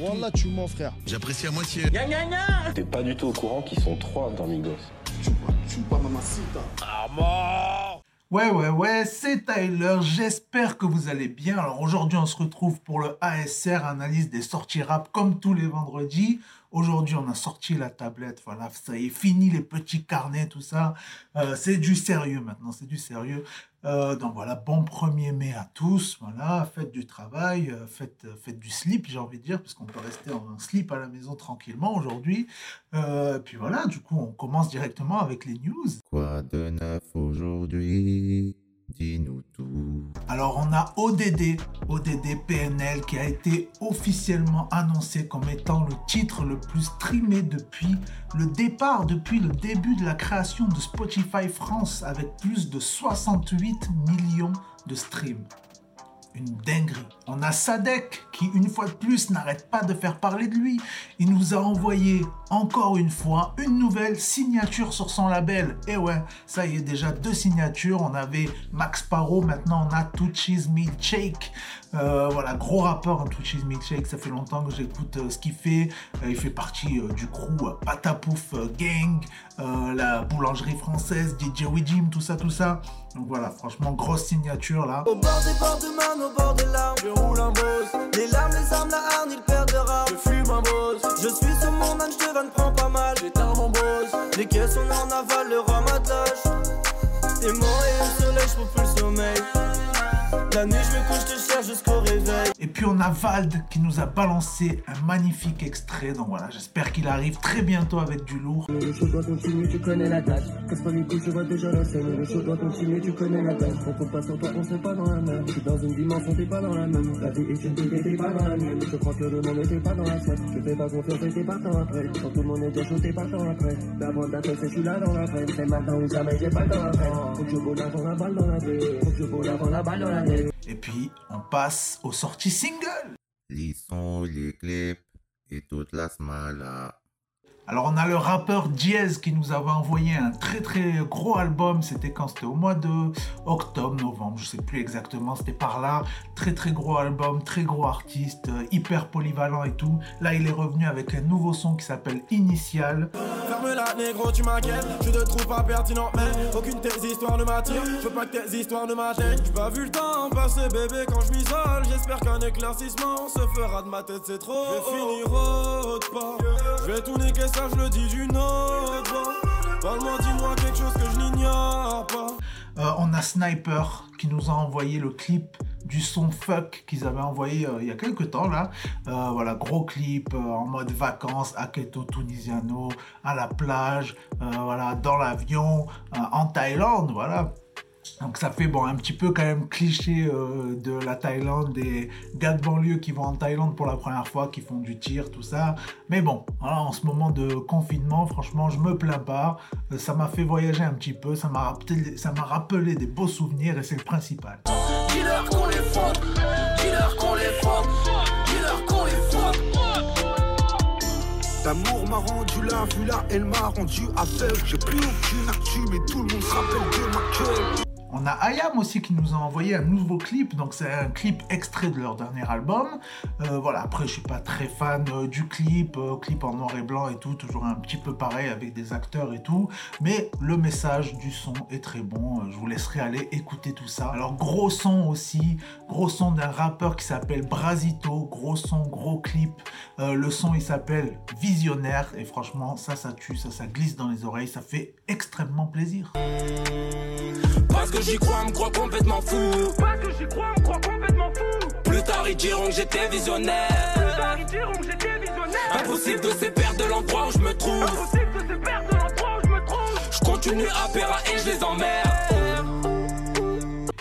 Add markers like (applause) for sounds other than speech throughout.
Wallah, tu mens, frère. J'apprécie à moitié. T'es pas du tout au courant qu'ils sont trois dans Migos. Ouais, ouais, ouais, c'est Tyler, j'espère que vous allez bien. Alors aujourd'hui, on se retrouve pour le ASR, analyse des sorties rap comme tous les vendredis. Aujourd'hui, on a sorti la tablette, voilà, ça y est, fini les petits carnets, tout ça. Euh, c'est du sérieux maintenant, c'est du sérieux. Euh, donc voilà, bon 1er mai à tous, voilà, faites du travail, euh, faites, faites du slip, j'ai envie de dire, parce qu'on peut rester en slip à la maison tranquillement aujourd'hui. Puis voilà, du coup, on commence directement avec les news. Quoi de neuf aujourd'hui? Dis-nous. Alors on a ODD, ODD PNL qui a été officiellement annoncé comme étant le titre le plus streamé depuis le départ, depuis le début de la création de Spotify France avec plus de 68 millions de streams. Dinguerie. On a Sadek qui, une fois de plus, n'arrête pas de faire parler de lui. Il nous a envoyé encore une fois une nouvelle signature sur son label. Et ouais, ça y est, déjà deux signatures. On avait Max Paro, maintenant on a Tucci's Milkshake. Euh, voilà, gros rappeur, hein, Tucci's Milkshake. Ça fait longtemps que j'écoute euh, ce qu'il fait. Euh, il fait partie euh, du crew Patapouf Gang, la boulangerie française, DJ Jim, tout ça, tout ça. Donc voilà, franchement, grosse signature là. Au bord des je roule un boss. Les larmes, les armes, la hargne, il perd de rare. Je fume un boss. Je suis sur mon âne, je te vanne, prends pas mal. J'éteins mon boss. Les caisses, on en aval, le ramatage. T'es mort et au soleil, je plus le sommeil. La nuit, je me couche, je te cherche jusqu'au réveil. Et puis on a Vald qui nous a balancé un magnifique extrait. Donc voilà, j'espère qu'il arrive très bientôt avec du lourd. Le show doit continuer, tu connais la date. Casse pas les couilles, je vois déjà la scène. Le show doit continuer, tu connais la date. On compte pas sur toi, on sait pas dans la même. Je suis dans une dimension, t'es pas dans la même. La vie est une vie, t'es pas dans la mienne. Je crois que le monde était pas dans la sienne. Je fais pas confiance et t'es partant après. Quand tout le monde est déjà chaud, t'es partant après. D'avant d'attendre, c'est je suis là dans la peine. C'est maintenant ou jamais, j'ai pas le temps après. Faut que je vole avant la balle dans la tête. Faut que je vole avant la balle dans la tête. Et puis on passe aux sorties single. Les sons, les clips et toute la smala. Alors on a le rappeur Diez qui nous avait envoyé un très très gros album, c'était quand? C'était au mois de octobre, novembre, je sais plus exactement, c'était par là. Très très gros album, très gros artiste, euh, hyper polyvalent et tout. Là il est revenu avec un nouveau son qui s'appelle Initial. Ferme la négro, tu m'inquiètes. Je te trouve pas pertinent, mais aucune de tes histoires ne m'attire. Je veux pas que tes histoires ne m'atteignent. J'ai pas vu le temps passer, bébé, quand je m'isole. J'espère qu'un éclaircissement se fera de ma tête, c'est trop. Je vais finir autre part. Je vais tout niquer, on a Sniper qui nous a envoyé le clip du son Fuck qu'ils avaient envoyé euh, il y a quelques temps là. Euh, voilà, gros clip euh, en mode vacances, Aketo Tunisiano, à la plage, voilà, dans l'avion, en Thaïlande, voilà. Donc ça fait bon un petit peu quand même cliché euh, de la Thaïlande, des gars de banlieue qui vont en Thaïlande pour la première fois, qui font du tir, tout ça. Mais bon, voilà, en ce moment de confinement, franchement, je me plains pas. Euh, ça m'a fait voyager un petit peu, ça m'a rappelé, des beaux souvenirs et c'est le principal. L'amour m'a rendu là, elle m'a rendu aveugle. J'ai aucune actu, mais tout le monde se rappelle de ma. On a Ayam aussi qui nous a envoyé un nouveau clip, donc c'est un clip extrait de leur dernier album. Euh, voilà, après je suis pas très fan euh, du clip, euh, clip en noir et blanc et tout, toujours un petit peu pareil avec des acteurs et tout, mais le message du son est très bon, je vous laisserai aller écouter tout ça. Alors gros son aussi, gros son d'un rappeur qui s'appelle Brasito, gros son, gros clip. Le son il s'appelle Visionnaire et franchement ça ça tue, ça ça glisse dans les oreilles, ça fait extrêmement plaisir. J'y crois, me crois complètement fou. Parce que j'y crois, me crois complètement fou. Plus tard, ils diront que j'étais visionnaire. Plus tard, ils diront que j'étais visionnaire. Impossible de se perdre de l'endroit où je me trouve. Impossible de se perdre de l'endroit où je me trouve. Je continue à péra et je les emmerde.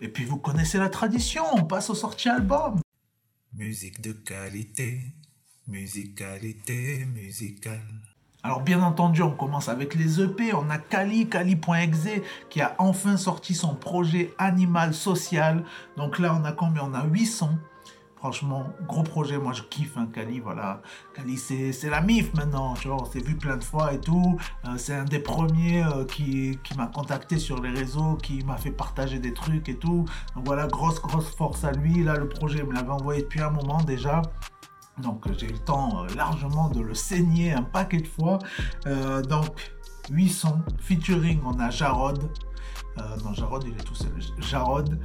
Et puis vous connaissez la tradition, on passe aux sorties albums. Musique de qualité, musicalité musicale. Alors bien entendu, on commence avec les EP. On a Kali, Kali.exe, qui a enfin sorti son projet Animal Social. Donc là, on a combien? On a 8 sons. Franchement, gros projet, moi je kiffe hein, Kali, voilà. Kali, c'est la MIF maintenant, tu vois, on s'est vu plein de fois et tout. Euh, c'est un des premiers euh, qui, qui m'a contacté sur les réseaux, qui m'a fait partager des trucs et tout. Donc voilà, grosse, grosse force à lui. Là, le projet, il me l'avait envoyé depuis un moment déjà. Donc j'ai eu le temps euh, largement de le saigner un paquet de fois. donc 800 featuring, on a Jarod. non, Jarod, il est tout seul. Jarod.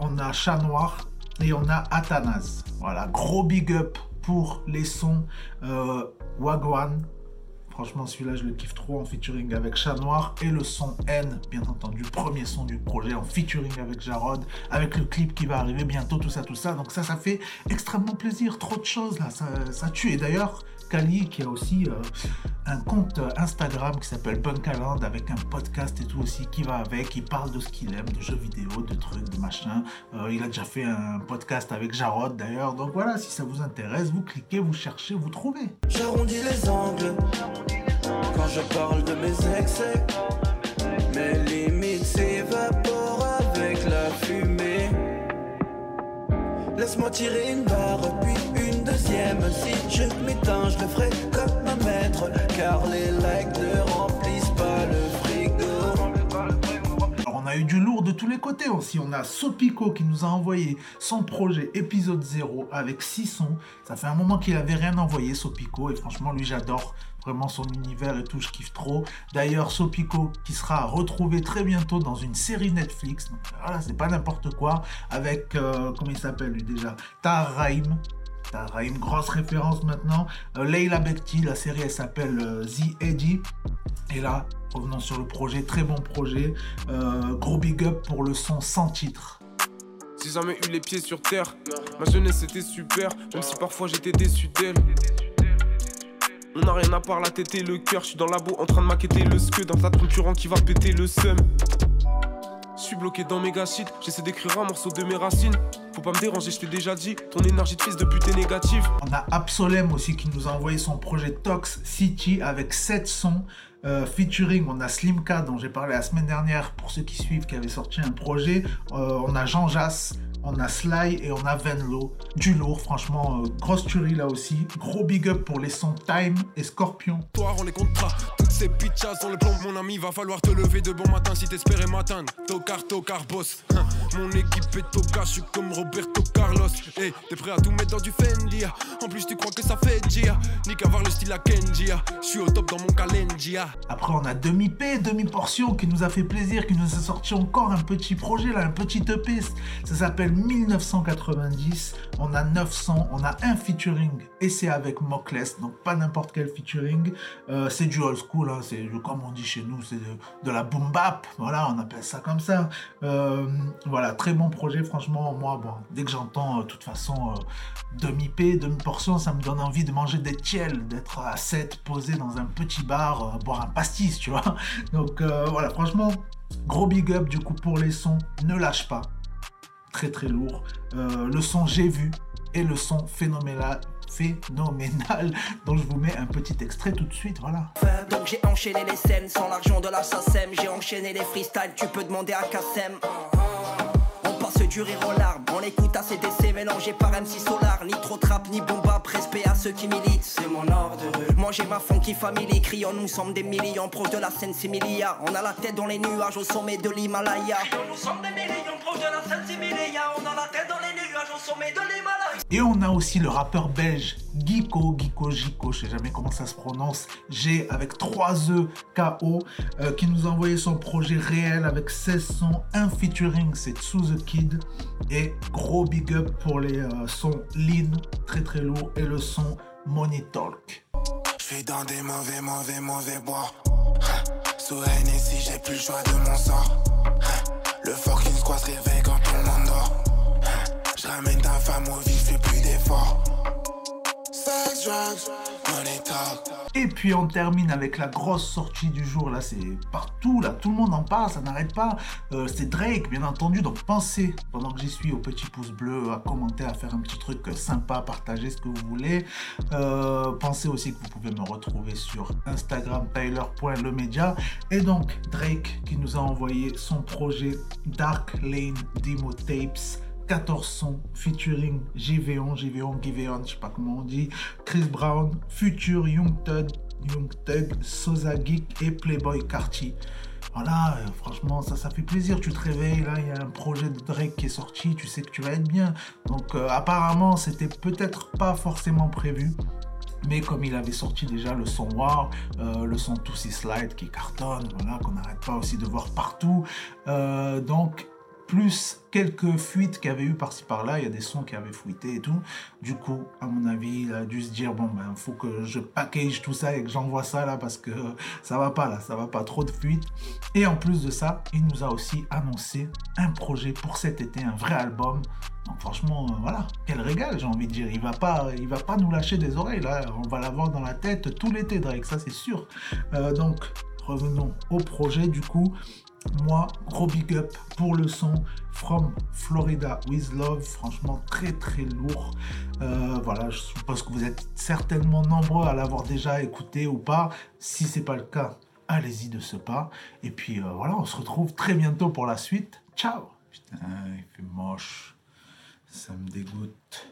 on a Chat Noir, et on a Athanas. Voilà, gros big up pour les sons euh, Wagwan. Franchement, celui-là, je le kiffe trop en featuring avec Chat Noir. Et le son N, bien entendu, premier son du projet en featuring avec Jarod, avec le clip qui va arriver bientôt, tout ça, tout ça. Donc ça, ça fait extrêmement plaisir. Trop de choses là, ça, tue. Et d'ailleurs, Kali qui a aussi euh, un compte Instagram qui s'appelle Bunkaland avec un podcast et tout aussi qui va avec. Il parle de ce qu'il aime, de jeux vidéo, de trucs, de machin. Euh, il a déjà fait un podcast avec Jarod d'ailleurs. Donc voilà, si ça vous intéresse, vous cliquez, vous cherchez, vous trouvez. J'arrondis les angles quand je parle de mes excès. Mes limites s'évaporent avec la fumée. Laisse-moi tirer une barre, puis une deuxième. Si je m'éteins, je le ferai comme un maître. Car les likes ne eu du lourd de tous les côtés aussi. On a Sopico qui nous a envoyé son projet épisode 0 avec 6 sons. Ça fait un moment qu'il avait rien envoyé, Sopico. Et franchement, lui, j'adore vraiment son univers et tout, je kiffe trop. D'ailleurs, Sopico qui sera retrouvé très bientôt dans une série Netflix. Voilà, c'est pas n'importe quoi. Avec, euh, comment il s'appelle lui déjà? Tahraim. Tahraim, grosse référence maintenant. Euh, Leila Bekti, la série elle s'appelle euh, The Eddie. Et là, revenons sur le projet, très bon projet. gros big up pour le son sans titre. J'ai jamais eu les pieds sur terre. Ma jeunesse était super, même si parfois j'étais déçu d'elle. On n'a rien à part la tête et le cœur. Je suis dans la boue en train de maqueter le ske dans ta concurrent qui va péter le seum. Bloqué dans mes gâchites, j'essaie d'écrire un morceau de mes racines. Faut pas me déranger, je t'ai déjà dit, ton énergie de fils de pute est négative. On a Absolem aussi qui nous a envoyé son projet Tox City avec 7 sons. Euh, featuring, on a Slimka dont j'ai parlé la semaine dernière pour ceux qui suivent qui avait sorti un projet. Euh, on a Jean Jass, on a Sly et on a Venlo. Du lourd, franchement, euh, grosse tuerie là aussi. Gros big up pour les sons Time et Scorpion. Toi, on les comptera. Toutes ces bitches sur le plomb, mon ami, va falloir te lever de bon matin si t'espérais m'atteindre. Tokar, tokar, boss. (laughs) Mon équipe est toka, je suis comme Roberto Carlos. Hey, t'es prêt à tout mettre dans du Fendi. Ah. En plus, tu crois que ça fait Gia. Ni qu'avoir le style à Kenji. Ah. Je suis au top dans mon calendia. Après, on a demi-P, demi-portion qui nous a fait plaisir, qui nous a sorti encore un petit projet là, un petit EP. Ça s'appelle 1990, on a 900, on a un featuring et c'est avec Mockless, donc pas n'importe quel featuring. Euh, c'est du old school, c'est comme on dit chez nous, c'est de, la boom bap, voilà, on appelle ça comme ça. Euh, voilà, très bon projet, franchement, moi, bon, dès que j'entends, euh, de toute façon, demi-p, demi-portion, ça me donne envie de manger des tiels, d'être à 7, posé dans un petit bar, boire un pastis, tu vois. (laughs) Donc voilà, franchement, gros big up du coup pour les sons, ne lâche pas très très lourd. Euh, le son J'ai vu et le son phénoménal phénoménal. (laughs) Donc je vous mets un petit extrait tout de suite voilà. Donc j'ai enchaîné les scènes sans l'argent de la SACEM. J'ai enchaîné les freestyles tu peux demander à Kassem. On passe du rire aux larmes on écoute ACDC mélangé par MC Solar. Ni trop trap ni bomba respect à ceux qui militent. C'est mon ordre. Moi j'ai ma funky famille criant nous sommes des millions proches de la scène similia. On a la tête dans les nuages au sommet de l'Himalaya. Nous sommes des millions proches de la scène similia. On a la tête dans les nuages et on a aussi le rappeur belge Giko, Giko, Giko, je sais jamais comment ça se prononce, G avec 3 E, K-O, euh, qui nous a envoyé son projet réel avec 16 sons, un featuring, c'est Sous the Kid, et gros big up pour les euh, sons Lean, très très lourd, et le son Money Talk. Je suis dans des mauvais, mauvais, mauvais bois. Sous si j'ai plus le choix de mon sort. Le fucking squad se réveille quand tout le monde. Je ramène ta femme au vif, fais plus d'efforts. Sex, drugs. Et puis on termine avec la grosse sortie du jour. Là, c'est partout. Là, tout le monde en parle. Ça n'arrête pas. Euh, c'est Drake, bien entendu. Donc pensez, pendant que j'y suis, au petit pouce bleu, à commenter, à faire un petit truc sympa, partager ce que vous voulez. Euh, pensez aussi que vous pouvez me retrouver sur Instagram, Tyler.lemedia. Et donc Drake qui nous a envoyé son projet Dark Lane Demo Tapes 14 sons featuring JVon, JVon, Giveon, je sais pas comment on dit, Chris Brown, Future, Young Thug, Young Thug, Sosa Geek et Playboy Carti. Voilà, euh, franchement, ça, ça fait plaisir. Tu te réveilles, là, il y a un projet de Drake qui est sorti, tu sais que tu vas être bien. Donc, euh, apparemment, c'était peut-être pas forcément prévu. Mais comme il avait sorti déjà le son War, euh, le son Tootsie Slide qui cartonne, voilà, qu'on n'arrête pas aussi de voir partout. donc, plus quelques fuites qu'il y avait eu par-ci par-là, il y a des sons qui avaient fuité et tout. Du coup, à mon avis, il a dû se dire bon ben faut que je package tout ça et que j'envoie ça là parce que ça va pas là, ça va pas trop de fuites. Et en plus de ça, il nous a aussi annoncé un projet pour cet été, un vrai album. Donc franchement, euh, voilà, quel régal, j'ai envie de dire. Il va pas, va pas nous lâcher des oreilles là. On va l'avoir dans la tête tout l'été, Drake, ça c'est sûr. Euh, donc revenons au projet du coup moi, gros big up pour le son From Florida with Love. Franchement, très très lourd. Euh, voilà, je suppose que vous êtes certainement nombreux à l'avoir déjà écouté ou pas. Si c'est pas le cas, allez-y de ce pas. Et puis euh, voilà, on se retrouve très bientôt pour la suite. Ciao Putain, il fait moche. Ça me dégoûte.